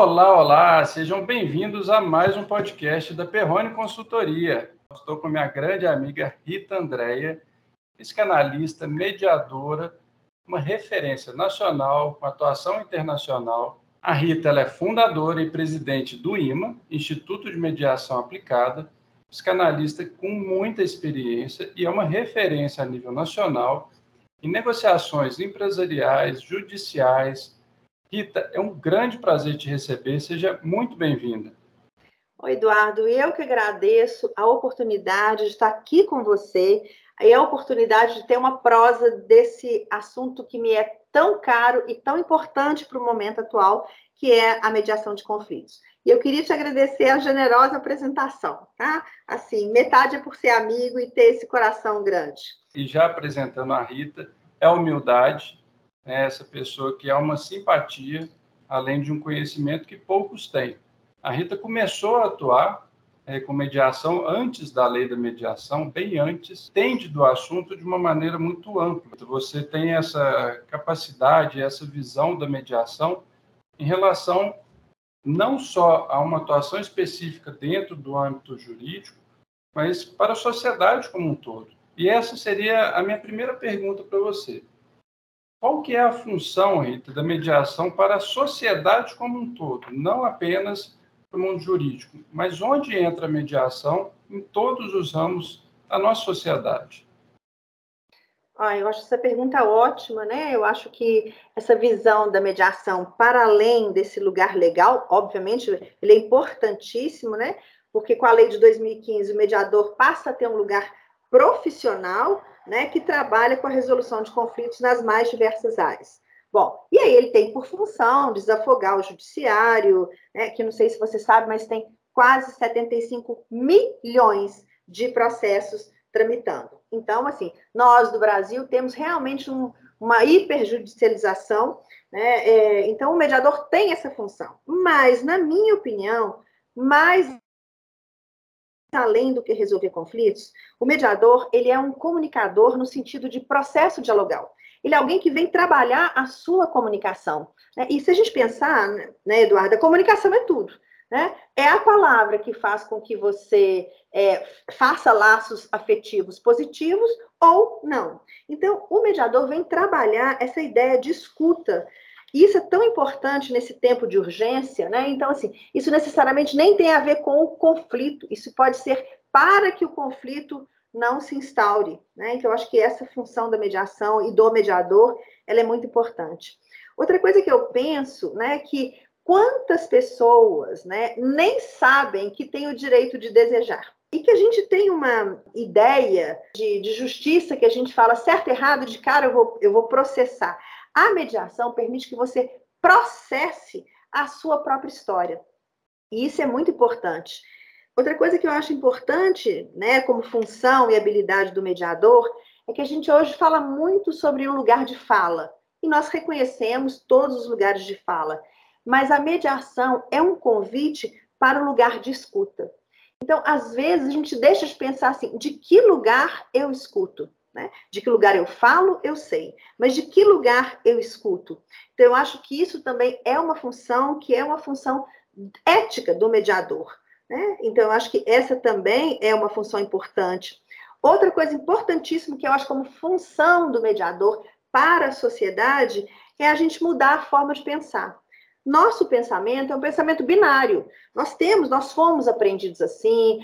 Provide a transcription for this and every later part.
Olá, olá, sejam bem-vindos a mais um podcast da Perrone Consultoria. Estou com minha grande amiga Rita Andréia, psicanalista, mediadora, uma referência nacional com atuação internacional. A Rita é fundadora e presidente do IMA, Instituto de Mediação Aplicada, psicanalista com muita experiência e é uma referência a nível nacional em negociações empresariais, judiciais, Rita, é um grande prazer te receber. Seja muito bem-vinda. Oi, Eduardo. Eu que agradeço a oportunidade de estar aqui com você e a oportunidade de ter uma prosa desse assunto que me é tão caro e tão importante para o momento atual, que é a mediação de conflitos. E eu queria te agradecer a generosa apresentação, tá? Assim, metade é por ser amigo e ter esse coração grande. E já apresentando a Rita, é humildade, né, essa pessoa que há uma simpatia, além de um conhecimento que poucos têm. A Rita começou a atuar é, com mediação antes da lei da mediação, bem antes, entende do assunto de uma maneira muito ampla. Você tem essa capacidade, essa visão da mediação em relação não só a uma atuação específica dentro do âmbito jurídico, mas para a sociedade como um todo. E essa seria a minha primeira pergunta para você. Qual que é a função, Rita, da mediação para a sociedade como um todo, não apenas para o mundo jurídico, mas onde entra a mediação em todos os ramos da nossa sociedade? Ah, eu acho essa pergunta ótima, né? Eu acho que essa visão da mediação para além desse lugar legal, obviamente, ele é importantíssimo, né? Porque com a lei de 2015 o mediador passa a ter um lugar profissional, né, que trabalha com a resolução de conflitos nas mais diversas áreas. Bom, e aí ele tem por função desafogar o judiciário, né, que não sei se você sabe, mas tem quase 75 milhões de processos tramitando. Então, assim, nós do Brasil temos realmente um, uma hiperjudicialização, né? É, então, o mediador tem essa função. Mas, na minha opinião, mais além do que resolver conflitos, o mediador ele é um comunicador no sentido de processo dialogal. Ele é alguém que vem trabalhar a sua comunicação. Né? E se a gente pensar, né, Eduardo, a comunicação é tudo. Né? É a palavra que faz com que você é, faça laços afetivos positivos ou não. Então, o mediador vem trabalhar essa ideia de escuta, isso é tão importante nesse tempo de urgência, né? Então, assim, isso necessariamente nem tem a ver com o conflito, isso pode ser para que o conflito não se instaure, né? Então, eu acho que essa função da mediação e do mediador, ela é muito importante. Outra coisa que eu penso, né, é que quantas pessoas, né, nem sabem que têm o direito de desejar. E que a gente tem uma ideia de, de justiça que a gente fala certo, errado, de cara, eu vou, eu vou processar. A mediação permite que você processe a sua própria história. E isso é muito importante. Outra coisa que eu acho importante, né, como função e habilidade do mediador, é que a gente hoje fala muito sobre o lugar de fala. E nós reconhecemos todos os lugares de fala. Mas a mediação é um convite para o lugar de escuta. Então, às vezes, a gente deixa de pensar assim: de que lugar eu escuto? Né? De que lugar eu falo, eu sei, mas de que lugar eu escuto? Então, eu acho que isso também é uma função que é uma função ética do mediador. Né? Então, eu acho que essa também é uma função importante. Outra coisa importantíssima que eu acho como função do mediador para a sociedade é a gente mudar a forma de pensar. Nosso pensamento é um pensamento binário. Nós temos, nós fomos aprendidos assim,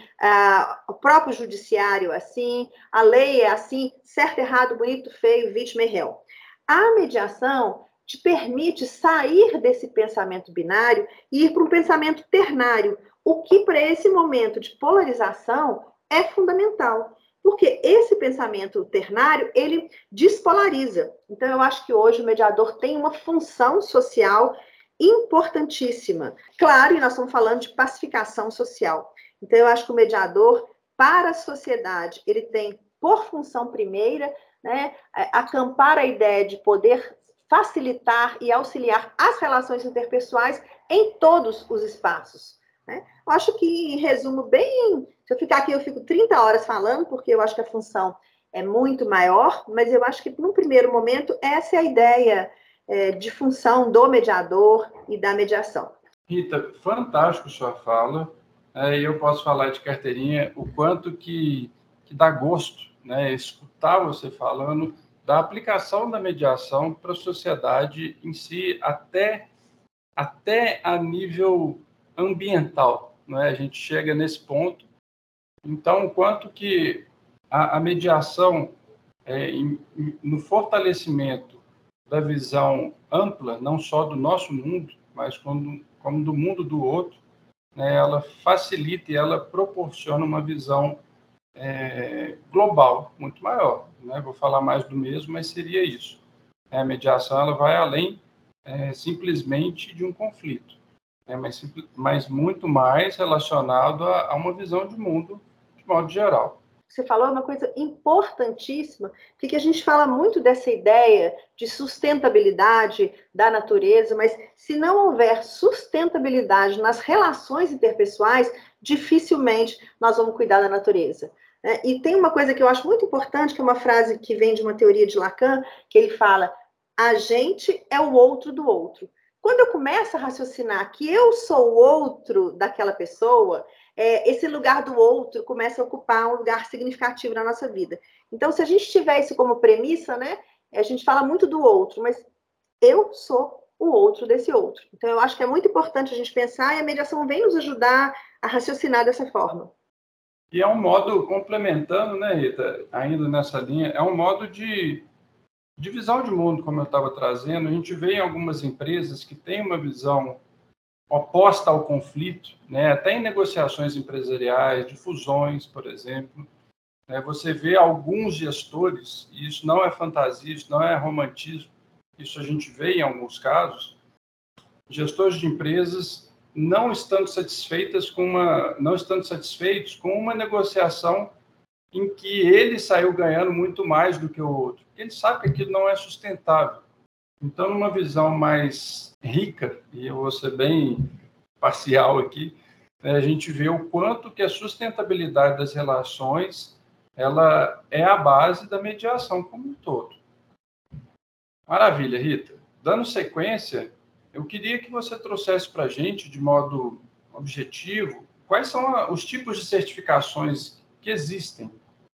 o próprio judiciário é assim, a lei é assim, certo, errado, bonito, feio, vítima e réu. A mediação te permite sair desse pensamento binário e ir para um pensamento ternário, o que para esse momento de polarização é fundamental. Porque esse pensamento ternário, ele despolariza. Então, eu acho que hoje o mediador tem uma função social importantíssima. Claro, e nós estamos falando de pacificação social. Então, eu acho que o mediador, para a sociedade, ele tem por função primeira, né, acampar a ideia de poder facilitar e auxiliar as relações interpessoais em todos os espaços. Né? Eu acho que, em resumo, bem. Se eu ficar aqui, eu fico 30 horas falando, porque eu acho que a função é muito maior, mas eu acho que, no primeiro momento, essa é a ideia é, de função do mediador e da mediação. Rita, fantástico sua fala. É, eu posso falar de carteirinha o quanto que, que dá gosto né, escutar você falando da aplicação da mediação para a sociedade em si, até, até a nível ambiental. Né? A gente chega nesse ponto. Então, quanto que a, a mediação é, em, no fortalecimento da visão ampla, não só do nosso mundo, mas como, como do mundo do outro, né, ela facilita e ela proporciona uma visão é, global muito maior. Né? Vou falar mais do mesmo, mas seria isso. A mediação ela vai além é, simplesmente de um conflito, né? mas, mas muito mais relacionado a, a uma visão de mundo de modo geral você falou uma coisa importantíssima, porque a gente fala muito dessa ideia de sustentabilidade da natureza, mas se não houver sustentabilidade nas relações interpessoais, dificilmente nós vamos cuidar da natureza. Né? E tem uma coisa que eu acho muito importante, que é uma frase que vem de uma teoria de Lacan, que ele fala: a gente é o outro do outro. Quando eu começo a raciocinar que eu sou o outro daquela pessoa, é, esse lugar do outro começa a ocupar um lugar significativo na nossa vida. Então, se a gente tiver isso como premissa, né, a gente fala muito do outro, mas eu sou o outro desse outro. Então, eu acho que é muito importante a gente pensar e a mediação vem nos ajudar a raciocinar dessa forma. E é um modo, complementando, né, Rita, ainda nessa linha, é um modo de, de visão de mundo, como eu estava trazendo. A gente vê em algumas empresas que têm uma visão oposta ao conflito, né? até em negociações empresariais, de fusões, por exemplo. Né? Você vê alguns gestores, e isso não é fantasia, isso não é romantismo, isso a gente vê em alguns casos, gestores de empresas não estando satisfeitas com uma, não estando satisfeitos com uma negociação em que ele saiu ganhando muito mais do que o outro. Ele sabe que aquilo não é sustentável. Então, numa visão mais rica, e eu vou ser bem parcial aqui, né, a gente vê o quanto que a sustentabilidade das relações ela é a base da mediação como um todo. Maravilha, Rita. Dando sequência, eu queria que você trouxesse para a gente, de modo objetivo, quais são os tipos de certificações que existem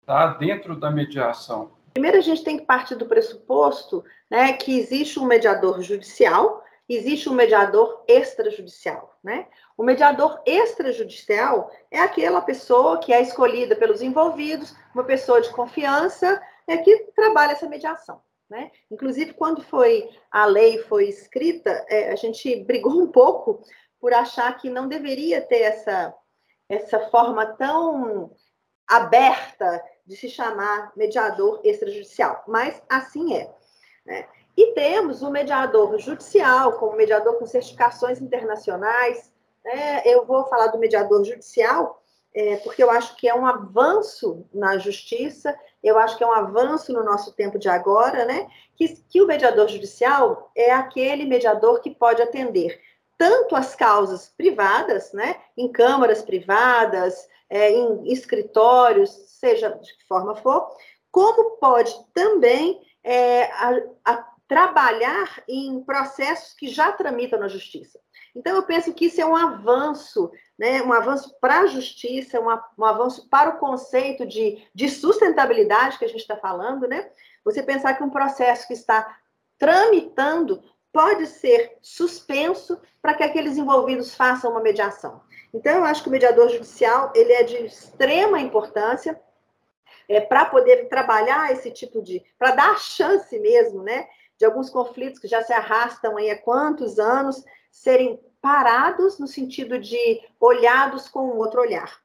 tá, dentro da mediação. Primeiro, a gente tem que partir do pressuposto né, que existe um mediador judicial, existe um mediador extrajudicial. Né? O mediador extrajudicial é aquela pessoa que é escolhida pelos envolvidos, uma pessoa de confiança, é, que trabalha essa mediação. Né? Inclusive, quando foi a lei foi escrita, é, a gente brigou um pouco por achar que não deveria ter essa, essa forma tão aberta de se chamar mediador extrajudicial, mas assim é. Né? E temos o mediador judicial, como mediador com certificações internacionais. Né? Eu vou falar do mediador judicial, é, porque eu acho que é um avanço na justiça, eu acho que é um avanço no nosso tempo de agora, né? Que, que o mediador judicial é aquele mediador que pode atender tanto as causas privadas, né? Em câmaras privadas, é, em escritórios, seja de que forma for, como pode também é, a, a trabalhar em processos que já tramitam na justiça. Então, eu penso que isso é um avanço, né? um avanço para a justiça, um, um avanço para o conceito de, de sustentabilidade que a gente está falando, né? Você pensar que um processo que está tramitando pode ser suspenso para que aqueles envolvidos façam uma mediação. Então, eu acho que o mediador judicial ele é de extrema importância é, para poder trabalhar esse tipo de, para dar chance mesmo, né, de alguns conflitos que já se arrastam aí há quantos anos serem parados no sentido de olhados com outro olhar.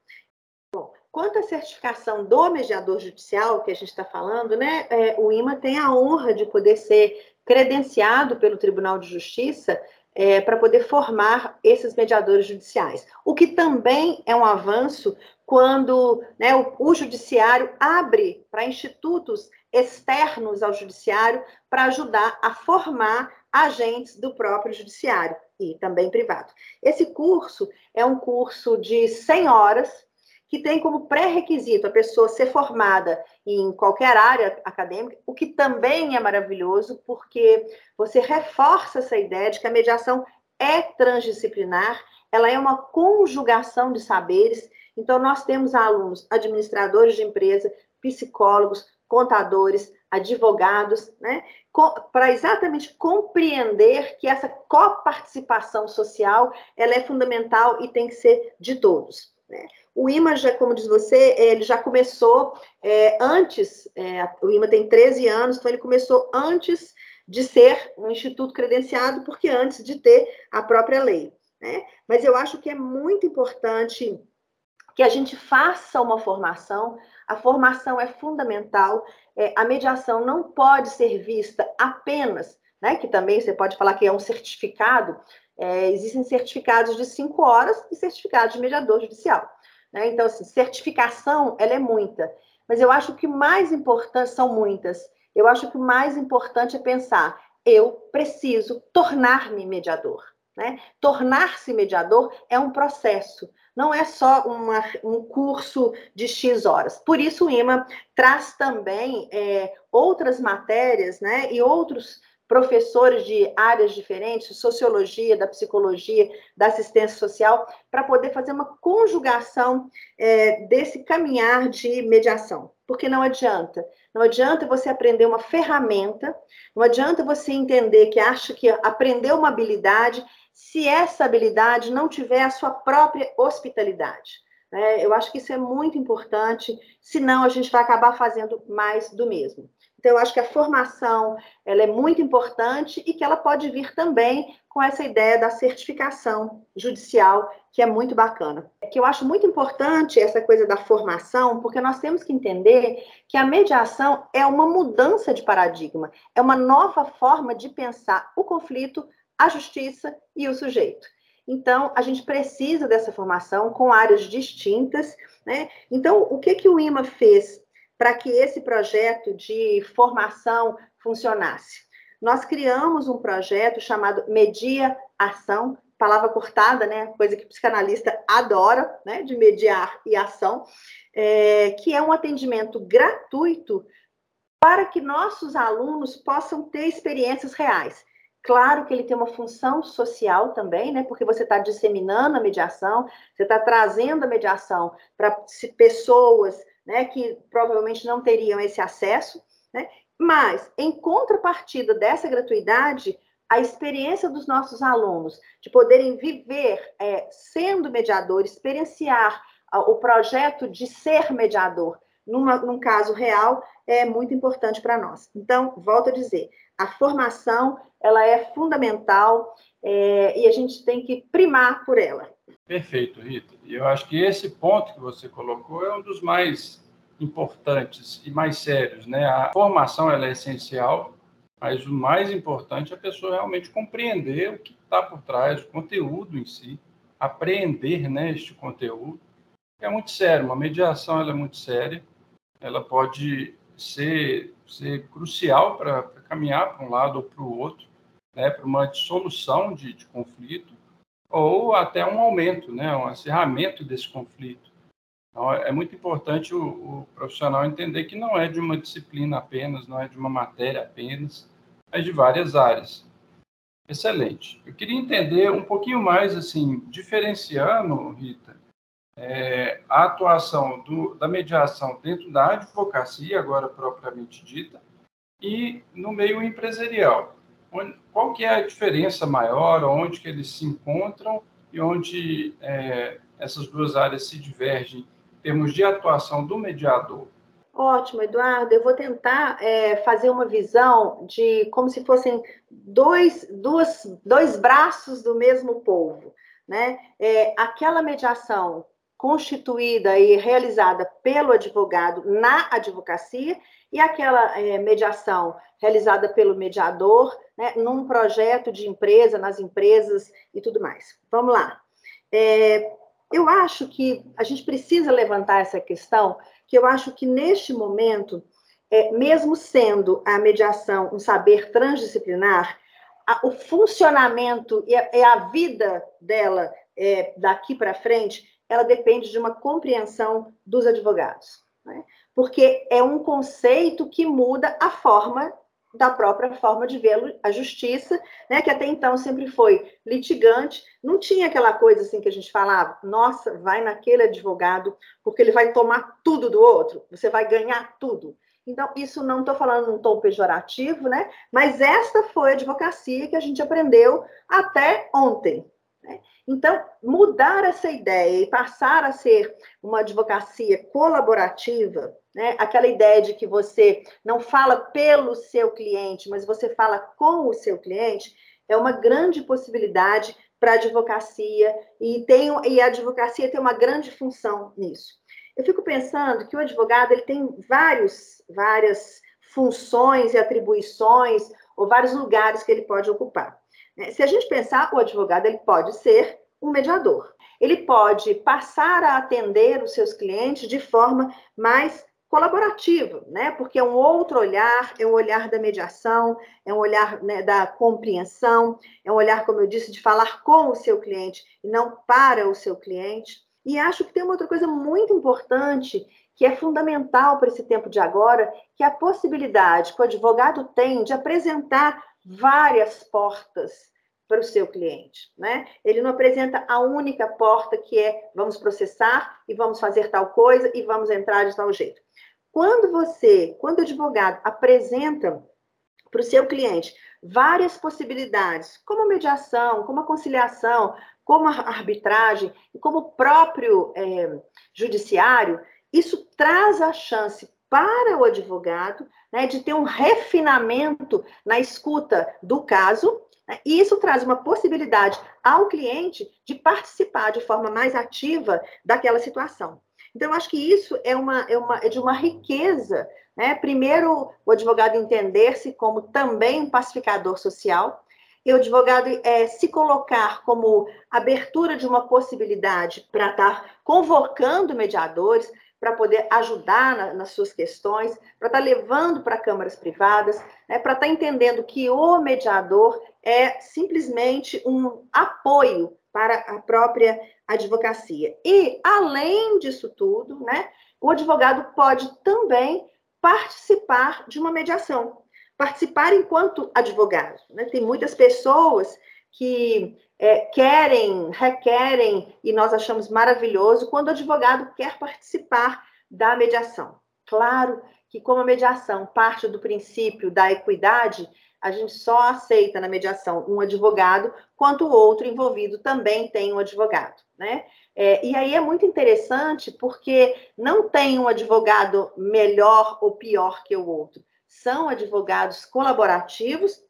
Bom, quanto à certificação do mediador judicial que a gente está falando, né, é, o IMA tem a honra de poder ser credenciado pelo Tribunal de Justiça é, para poder formar esses mediadores judiciais. O que também é um avanço quando né, o, o judiciário abre para institutos externos ao judiciário para ajudar a formar agentes do próprio judiciário e também privado. Esse curso é um curso de 100 horas que tem como pré-requisito a pessoa ser formada em qualquer área acadêmica, o que também é maravilhoso, porque você reforça essa ideia de que a mediação é transdisciplinar, ela é uma conjugação de saberes. Então, nós temos alunos, administradores de empresa, psicólogos, contadores, advogados, né, para exatamente compreender que essa coparticipação social ela é fundamental e tem que ser de todos. Né? O IMA, já, como diz você, ele já começou é, antes, é, o IMA tem 13 anos, então ele começou antes de ser um instituto credenciado, porque antes de ter a própria lei. Né? Mas eu acho que é muito importante que a gente faça uma formação, a formação é fundamental, é, a mediação não pode ser vista apenas, né, que também você pode falar que é um certificado, é, existem certificados de cinco horas e certificados de mediador judicial. Né? Então, assim, certificação, ela é muita, mas eu acho que mais importante, são muitas, eu acho que o mais importante é pensar, eu preciso tornar-me mediador. Né? Tornar-se mediador é um processo, não é só uma, um curso de X horas. Por isso, o IMA traz também é, outras matérias né, e outros professores de áreas diferentes, sociologia, da psicologia, da assistência social, para poder fazer uma conjugação é, desse caminhar de mediação. Porque não adianta. Não adianta você aprender uma ferramenta, não adianta você entender que acha que aprendeu uma habilidade se essa habilidade não tiver a sua própria hospitalidade. Né? Eu acho que isso é muito importante, senão a gente vai acabar fazendo mais do mesmo. Então, eu acho que a formação ela é muito importante e que ela pode vir também com essa ideia da certificação judicial, que é muito bacana. É que eu acho muito importante essa coisa da formação, porque nós temos que entender que a mediação é uma mudança de paradigma, é uma nova forma de pensar o conflito, a justiça e o sujeito. Então, a gente precisa dessa formação com áreas distintas, né? Então, o que, que o IMA fez para que esse projeto de formação funcionasse? Nós criamos um projeto chamado Media Ação, palavra cortada, né? Coisa que o psicanalista adora, né? De mediar e ação, é, que é um atendimento gratuito para que nossos alunos possam ter experiências reais. Claro que ele tem uma função social também, né? Porque você está disseminando a mediação, você está trazendo a mediação para pessoas né, que provavelmente não teriam esse acesso, né? Mas, em contrapartida dessa gratuidade, a experiência dos nossos alunos de poderem viver é, sendo mediador, experienciar o projeto de ser mediador, numa, num caso real, é muito importante para nós. Então, volto a dizer, a formação ela é fundamental é, e a gente tem que primar por ela. Perfeito, Rita. E eu acho que esse ponto que você colocou é um dos mais importantes e mais sérios, né? A formação ela é essencial, mas o mais importante é a pessoa realmente compreender o que está por trás, o conteúdo em si, apreender, né, este conteúdo. É muito sério, uma mediação ela é muito séria, ela pode ser, ser crucial para caminhar para um lado ou para o outro, né, para uma dissolução de, de conflito, ou até um aumento, né, um acirramento desse conflito. Então, é muito importante o, o, profissional entender que não é de uma disciplina apenas, não é de uma matéria apenas, é de várias áreas. Excelente. Eu queria entender um pouquinho mais, assim, diferenciando, Rita, é, a atuação do, da mediação dentro da advocacia, agora propriamente dita, e no meio empresarial. Qual que é a diferença maior, onde que eles se encontram e onde é, essas duas áreas se divergem em termos de atuação do mediador? Ótimo, Eduardo. Eu vou tentar é, fazer uma visão de como se fossem dois, duas, dois braços do mesmo povo. Né? É, aquela mediação constituída e realizada pelo advogado na advocacia e aquela é, mediação realizada pelo mediador né, num projeto de empresa, nas empresas e tudo mais. Vamos lá. É, eu acho que a gente precisa levantar essa questão, que eu acho que neste momento, é, mesmo sendo a mediação um saber transdisciplinar, a, o funcionamento e a, e a vida dela é, daqui para frente ela depende de uma compreensão dos advogados, né? porque é um conceito que muda a forma da própria forma de ver a justiça, né, que até então sempre foi litigante, não tinha aquela coisa assim que a gente falava, nossa, vai naquele advogado, porque ele vai tomar tudo do outro, você vai ganhar tudo. Então, isso não estou falando num tom pejorativo, né? Mas esta foi a advocacia que a gente aprendeu até ontem. Né? Então, mudar essa ideia e passar a ser uma advocacia colaborativa, né? aquela ideia de que você não fala pelo seu cliente, mas você fala com o seu cliente, é uma grande possibilidade para a advocacia e, tem, e a advocacia tem uma grande função nisso. Eu fico pensando que o advogado ele tem vários, várias funções e atribuições ou vários lugares que ele pode ocupar. Né? Se a gente pensar, o advogado ele pode ser um mediador. Ele pode passar a atender os seus clientes de forma mais colaborativa, né? Porque é um outro olhar, é um olhar da mediação, é um olhar né, da compreensão, é um olhar, como eu disse, de falar com o seu cliente e não para o seu cliente. E acho que tem uma outra coisa muito importante que é fundamental para esse tempo de agora, que é a possibilidade que o advogado tem de apresentar várias portas para o seu cliente, né? Ele não apresenta a única porta que é vamos processar e vamos fazer tal coisa e vamos entrar de tal jeito. Quando você, quando o advogado apresenta para o seu cliente várias possibilidades, como mediação, como a conciliação, como a arbitragem e como o próprio é, judiciário, isso traz a chance para o advogado né, de ter um refinamento na escuta do caso, né, e isso traz uma possibilidade ao cliente de participar de forma mais ativa daquela situação. Então, eu acho que isso é, uma, é, uma, é de uma riqueza. Né? Primeiro, o advogado entender-se como também um pacificador social, e o advogado é, se colocar como abertura de uma possibilidade para estar convocando mediadores, para poder ajudar na, nas suas questões, para estar levando para câmaras privadas, né, para estar entendendo que o mediador é simplesmente um apoio para a própria advocacia. E, além disso tudo, né, o advogado pode também participar de uma mediação participar enquanto advogado. Né? Tem muitas pessoas que é, querem, requerem, e nós achamos maravilhoso quando o advogado quer participar da mediação. Claro que, como a mediação parte do princípio da equidade, a gente só aceita na mediação um advogado quanto o outro envolvido também tem um advogado, né? É, e aí é muito interessante porque não tem um advogado melhor ou pior que o outro são advogados colaborativos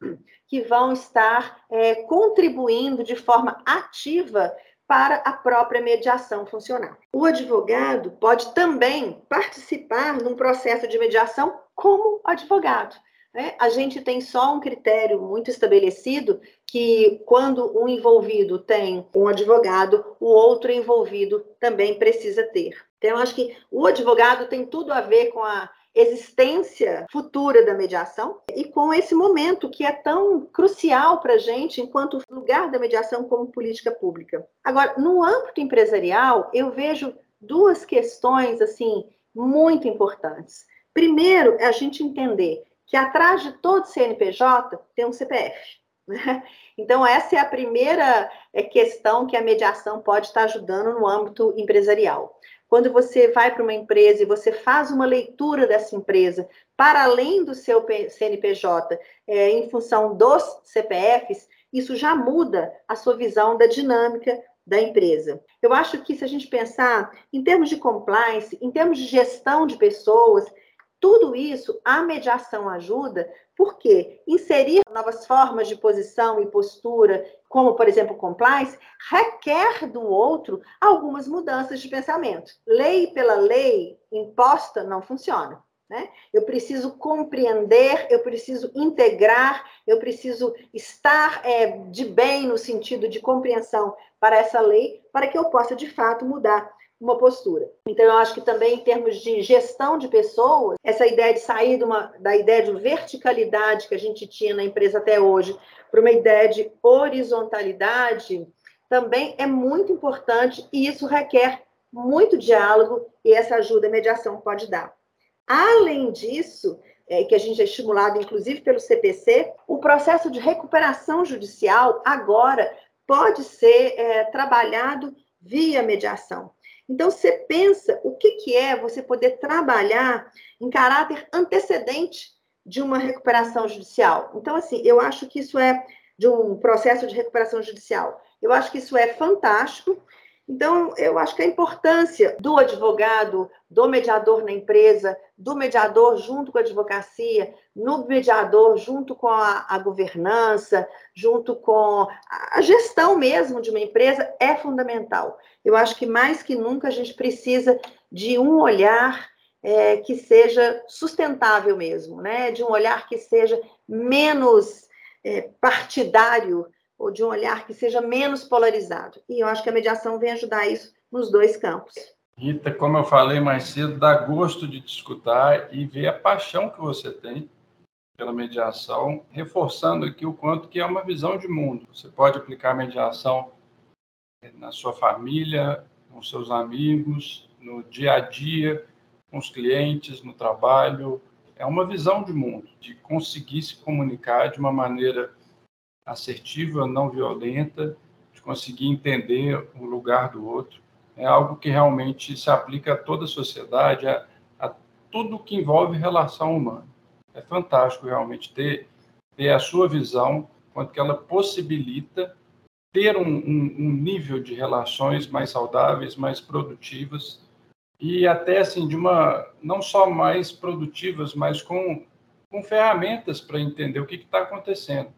que vão estar é, contribuindo de forma ativa para a própria mediação funcionar. O advogado pode também participar num processo de mediação como advogado. Né? A gente tem só um critério muito estabelecido que quando um envolvido tem um advogado, o outro envolvido também precisa ter. Então, eu acho que o advogado tem tudo a ver com a existência futura da mediação e com esse momento que é tão crucial para a gente enquanto lugar da mediação como política pública. Agora, no âmbito empresarial, eu vejo duas questões assim muito importantes. Primeiro, é a gente entender que atrás de todo CNPJ tem um CPF. Né? Então, essa é a primeira é, questão que a mediação pode estar ajudando no âmbito empresarial. Quando você vai para uma empresa e você faz uma leitura dessa empresa para além do seu CNPJ, é, em função dos CPFs, isso já muda a sua visão da dinâmica da empresa. Eu acho que se a gente pensar em termos de compliance, em termos de gestão de pessoas, tudo isso a mediação ajuda, porque inserir novas formas de posição e postura, como por exemplo compliance, requer do outro algumas mudanças de pensamento. Lei pela lei imposta não funciona. Né? Eu preciso compreender, eu preciso integrar, eu preciso estar é, de bem no sentido de compreensão para essa lei, para que eu possa de fato mudar uma postura. Então, eu acho que também, em termos de gestão de pessoas, essa ideia de sair de uma, da ideia de verticalidade que a gente tinha na empresa até hoje, para uma ideia de horizontalidade, também é muito importante e isso requer muito diálogo e essa ajuda a mediação pode dar. Além disso, é, que a gente é estimulado, inclusive pelo CPC, o processo de recuperação judicial agora pode ser é, trabalhado via mediação. Então, você pensa o que, que é você poder trabalhar em caráter antecedente de uma recuperação judicial. Então, assim, eu acho que isso é de um processo de recuperação judicial. Eu acho que isso é fantástico. Então, eu acho que a importância do advogado, do mediador na empresa, do mediador junto com a advocacia, no mediador junto com a, a governança, junto com a gestão mesmo de uma empresa, é fundamental. Eu acho que mais que nunca a gente precisa de um olhar é, que seja sustentável mesmo, né? de um olhar que seja menos é, partidário ou de um olhar que seja menos polarizado. E eu acho que a mediação vem ajudar isso nos dois campos. Rita, como eu falei mais cedo, dá gosto de te escutar e ver a paixão que você tem pela mediação, reforçando aqui o quanto que é uma visão de mundo. Você pode aplicar a mediação na sua família, com seus amigos, no dia a dia, com os clientes, no trabalho, é uma visão de mundo, de conseguir se comunicar de uma maneira assertiva, não violenta, de conseguir entender o lugar do outro. É algo que realmente se aplica a toda a sociedade, a, a tudo que envolve relação humana. É fantástico realmente ter, ter a sua visão, quanto que ela possibilita ter um, um, um nível de relações mais saudáveis, mais produtivas, e até assim de uma não só mais produtivas, mas com, com ferramentas para entender o que está acontecendo.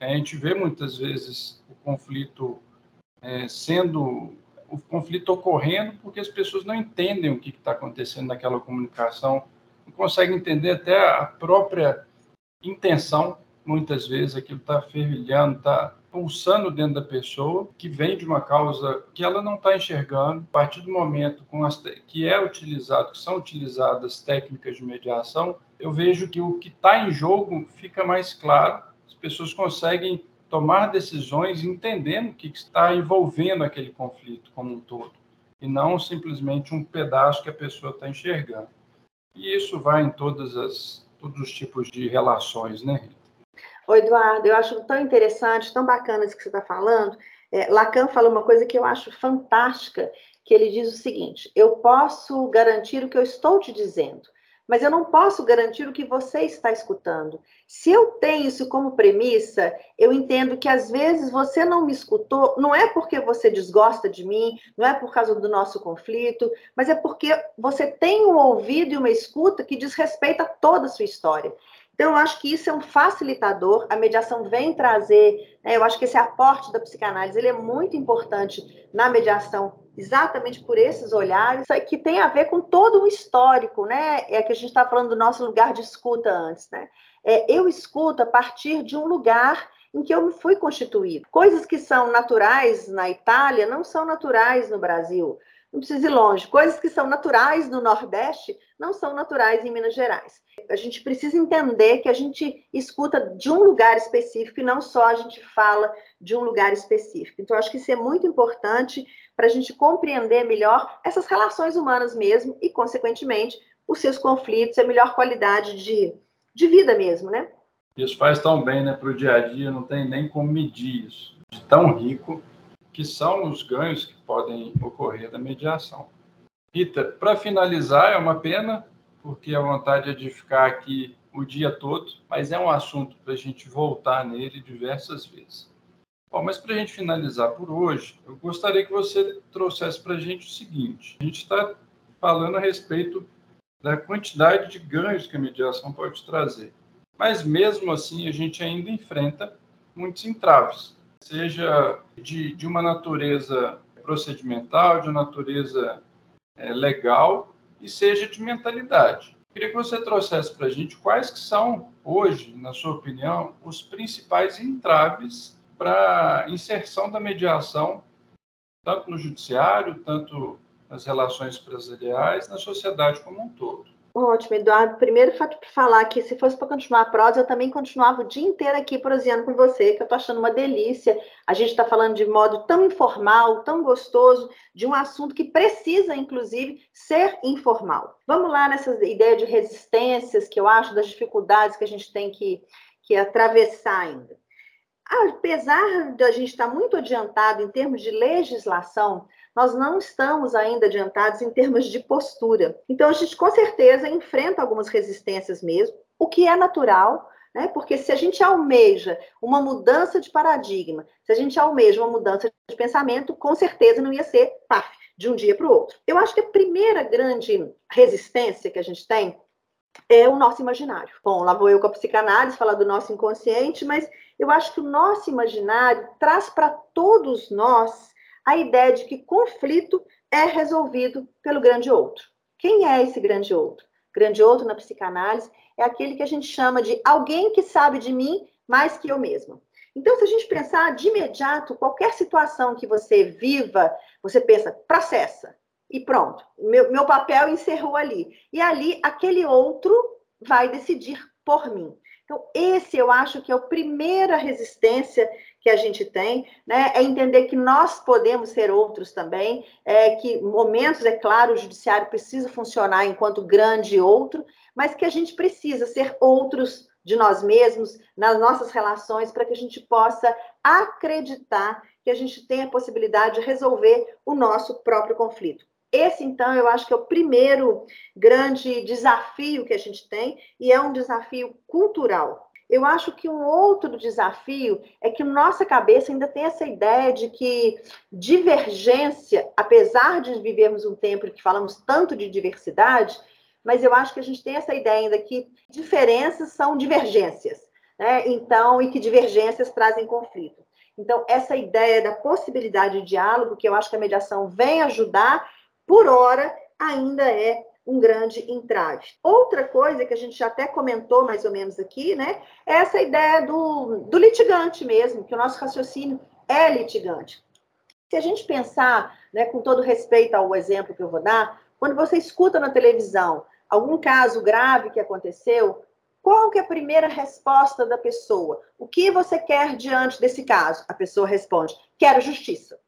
A gente vê muitas vezes o conflito é, sendo o conflito ocorrendo porque as pessoas não entendem o que está acontecendo naquela comunicação, não conseguem entender até a própria intenção. Muitas vezes aquilo está fervilhando, está pulsando dentro da pessoa, que vem de uma causa que ela não está enxergando. A partir do momento as, que é utilizado, que são utilizadas técnicas de mediação, eu vejo que o que está em jogo fica mais claro. As pessoas conseguem tomar decisões entendendo o que está envolvendo aquele conflito como um todo, e não simplesmente um pedaço que a pessoa está enxergando. E isso vai em todas as, todos os tipos de relações, né, Rita? Ô, Eduardo, eu acho tão interessante, tão bacana isso que você está falando. É, Lacan fala uma coisa que eu acho fantástica, que ele diz o seguinte: eu posso garantir o que eu estou te dizendo, mas eu não posso garantir o que você está escutando. Se eu tenho isso como premissa, eu entendo que às vezes você não me escutou, não é porque você desgosta de mim, não é por causa do nosso conflito, mas é porque você tem um ouvido e uma escuta que diz respeito a toda a sua história. Então, eu acho que isso é um facilitador, a mediação vem trazer, né, eu acho que esse aporte da psicanálise ele é muito importante na mediação, exatamente por esses olhares, que tem a ver com todo o histórico, né? É que a gente está falando do nosso lugar de escuta antes, né? É, eu escuto a partir de um lugar em que eu me fui constituído. Coisas que são naturais na Itália não são naturais no Brasil não precisa ir longe. Coisas que são naturais no Nordeste não são naturais em Minas Gerais. A gente precisa entender que a gente escuta de um lugar específico e não só a gente fala de um lugar específico. Então, acho que isso é muito importante para a gente compreender melhor essas relações humanas mesmo e, consequentemente, os seus conflitos, a melhor qualidade de, de vida mesmo, né? Isso faz tão bem né, para o dia a dia, não tem nem como medir isso. De tão rico que são os ganhos que podem ocorrer da mediação. Rita, para finalizar, é uma pena, porque a vontade é de ficar aqui o dia todo, mas é um assunto para a gente voltar nele diversas vezes. Bom, mas para a gente finalizar por hoje, eu gostaria que você trouxesse para a gente o seguinte: a gente está falando a respeito da quantidade de ganhos que a mediação pode trazer, mas mesmo assim a gente ainda enfrenta muitos entraves seja de, de uma natureza procedimental, de natureza é, legal e seja de mentalidade. Queria que você trouxesse para a gente quais que são, hoje, na sua opinião, os principais entraves para a inserção da mediação, tanto no judiciário, tanto nas relações empresariais, na sociedade como um todo. Ótimo, Eduardo. Primeiro, falar que se fosse para continuar a prosa, eu também continuava o dia inteiro aqui proseando com você, que eu estou achando uma delícia. A gente está falando de modo tão informal, tão gostoso, de um assunto que precisa, inclusive, ser informal. Vamos lá nessa ideia de resistências, que eu acho, das dificuldades que a gente tem que, que atravessar ainda. Apesar de a gente estar muito adiantado em termos de legislação, nós não estamos ainda adiantados em termos de postura. Então, a gente com certeza enfrenta algumas resistências mesmo, o que é natural, né? Porque se a gente almeja uma mudança de paradigma, se a gente almeja uma mudança de pensamento, com certeza não ia ser paf, de um dia para o outro. Eu acho que a primeira grande resistência que a gente tem é o nosso imaginário. Bom, lá vou eu com a psicanálise falar do nosso inconsciente, mas eu acho que o nosso imaginário traz para todos nós a ideia de que conflito é resolvido pelo grande outro. Quem é esse grande outro? Grande outro na psicanálise é aquele que a gente chama de alguém que sabe de mim mais que eu mesma. Então, se a gente pensar de imediato, qualquer situação que você viva, você pensa, processa, e pronto, meu, meu papel encerrou ali. E ali, aquele outro vai decidir por mim. Então, esse eu acho que é a primeira resistência que a gente tem, né? É entender que nós podemos ser outros também, é que momentos, é claro, o judiciário precisa funcionar enquanto grande outro, mas que a gente precisa ser outros de nós mesmos, nas nossas relações, para que a gente possa acreditar que a gente tem a possibilidade de resolver o nosso próprio conflito. Esse, então, eu acho que é o primeiro grande desafio que a gente tem, e é um desafio cultural. Eu acho que um outro desafio é que nossa cabeça ainda tem essa ideia de que divergência, apesar de vivermos um tempo em que falamos tanto de diversidade, mas eu acho que a gente tem essa ideia ainda que diferenças são divergências, né? Então, e que divergências trazem conflito. Então, essa ideia da possibilidade de diálogo, que eu acho que a mediação vem ajudar, por hora, ainda é um grande entrave. Outra coisa que a gente já até comentou mais ou menos aqui, né, é essa ideia do, do litigante mesmo, que o nosso raciocínio é litigante. Se a gente pensar, né, com todo respeito ao exemplo que eu vou dar, quando você escuta na televisão algum caso grave que aconteceu, qual que é a primeira resposta da pessoa? O que você quer diante desse caso? A pessoa responde: quero justiça.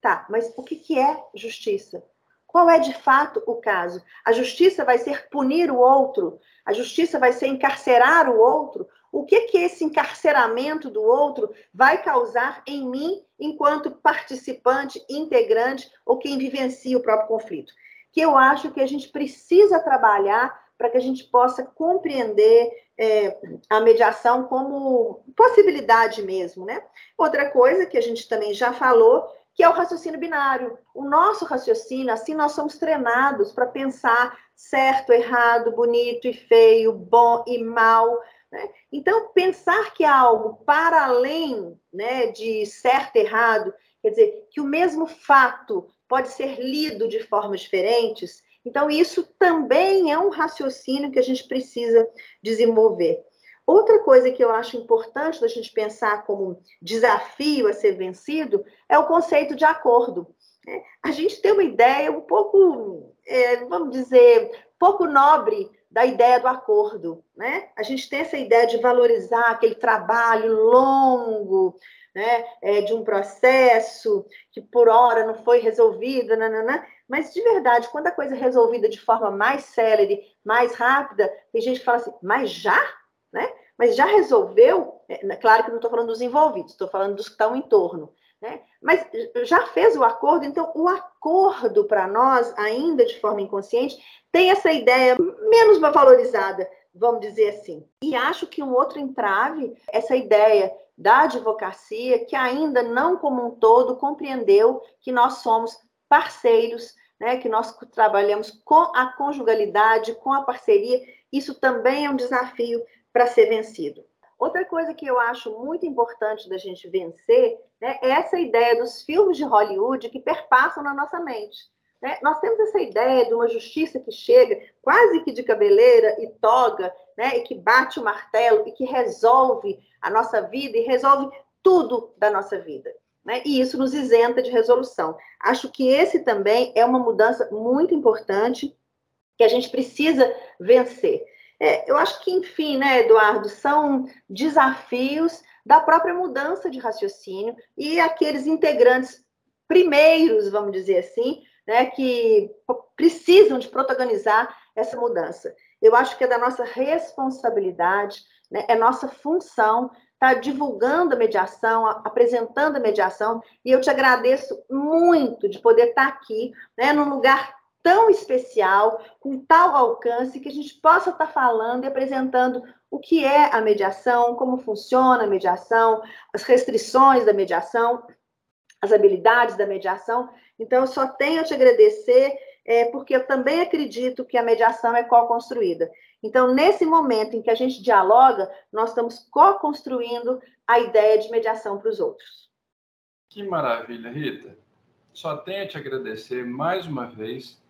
Tá, mas o que, que é justiça? Qual é de fato o caso? A justiça vai ser punir o outro? A justiça vai ser encarcerar o outro? O que que esse encarceramento do outro vai causar em mim enquanto participante, integrante ou quem vivencia o próprio conflito? Que eu acho que a gente precisa trabalhar para que a gente possa compreender é, a mediação como possibilidade mesmo, né? Outra coisa que a gente também já falou que é o raciocínio binário. O nosso raciocínio, assim, nós somos treinados para pensar certo, errado, bonito e feio, bom e mal. Né? Então, pensar que algo para além né, de certo errado, quer dizer, que o mesmo fato pode ser lido de formas diferentes, então, isso também é um raciocínio que a gente precisa desenvolver. Outra coisa que eu acho importante da gente pensar como desafio a ser vencido é o conceito de acordo. Né? A gente tem uma ideia um pouco, é, vamos dizer, pouco nobre da ideia do acordo. Né? A gente tem essa ideia de valorizar aquele trabalho longo, né, é, de um processo que por hora não foi resolvido, nananã. mas de verdade, quando a coisa é resolvida de forma mais célere, mais rápida, tem gente que fala assim, mas já? Né? Mas já resolveu, é, né, claro que não estou falando dos envolvidos, estou falando dos que estão em torno, né? Mas já fez o acordo, então o acordo para nós, ainda de forma inconsciente, tem essa ideia menos valorizada, vamos dizer assim. E acho que um outro entrave, essa ideia da advocacia, que ainda não como um todo compreendeu que nós somos parceiros, né, que nós trabalhamos com a conjugalidade, com a parceria, isso também é um desafio para ser vencido. Outra coisa que eu acho muito importante da gente vencer né, é essa ideia dos filmes de Hollywood que perpassam na nossa mente. Né? Nós temos essa ideia de uma justiça que chega quase que de cabeleira e toga, né, e que bate o martelo e que resolve a nossa vida e resolve tudo da nossa vida. Né? E isso nos isenta de resolução. Acho que esse também é uma mudança muito importante que a gente precisa vencer. É, eu acho que, enfim, né, Eduardo, são desafios da própria mudança de raciocínio e aqueles integrantes primeiros, vamos dizer assim, né, que precisam de protagonizar essa mudança. Eu acho que é da nossa responsabilidade, né, é nossa função estar tá divulgando a mediação, apresentando a mediação, e eu te agradeço muito de poder estar tá aqui, né, num lugar tão especial, com tal alcance, que a gente possa estar tá falando e apresentando o que é a mediação, como funciona a mediação, as restrições da mediação, as habilidades da mediação. Então, eu só tenho a te agradecer, é, porque eu também acredito que a mediação é co-construída. Então, nesse momento em que a gente dialoga, nós estamos co-construindo a ideia de mediação para os outros. Que maravilha, Rita. Só tenho a te agradecer mais uma vez.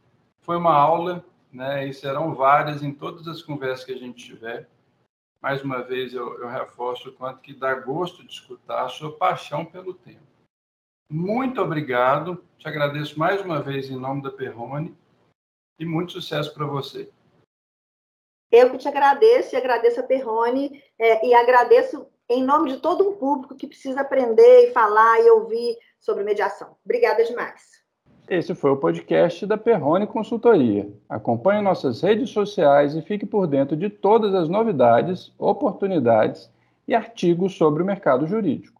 Foi uma aula, né? E serão várias em todas as conversas que a gente tiver. Mais uma vez, eu, eu reforço o quanto que dá gosto de escutar a sua paixão pelo tema. Muito obrigado. Te agradeço mais uma vez em nome da Perrone e muito sucesso para você. Eu que te agradeço e agradeço a Perrone é, e agradeço em nome de todo um público que precisa aprender e falar e ouvir sobre mediação. Obrigada demais. Esse foi o podcast da Perrone Consultoria. Acompanhe nossas redes sociais e fique por dentro de todas as novidades, oportunidades e artigos sobre o mercado jurídico.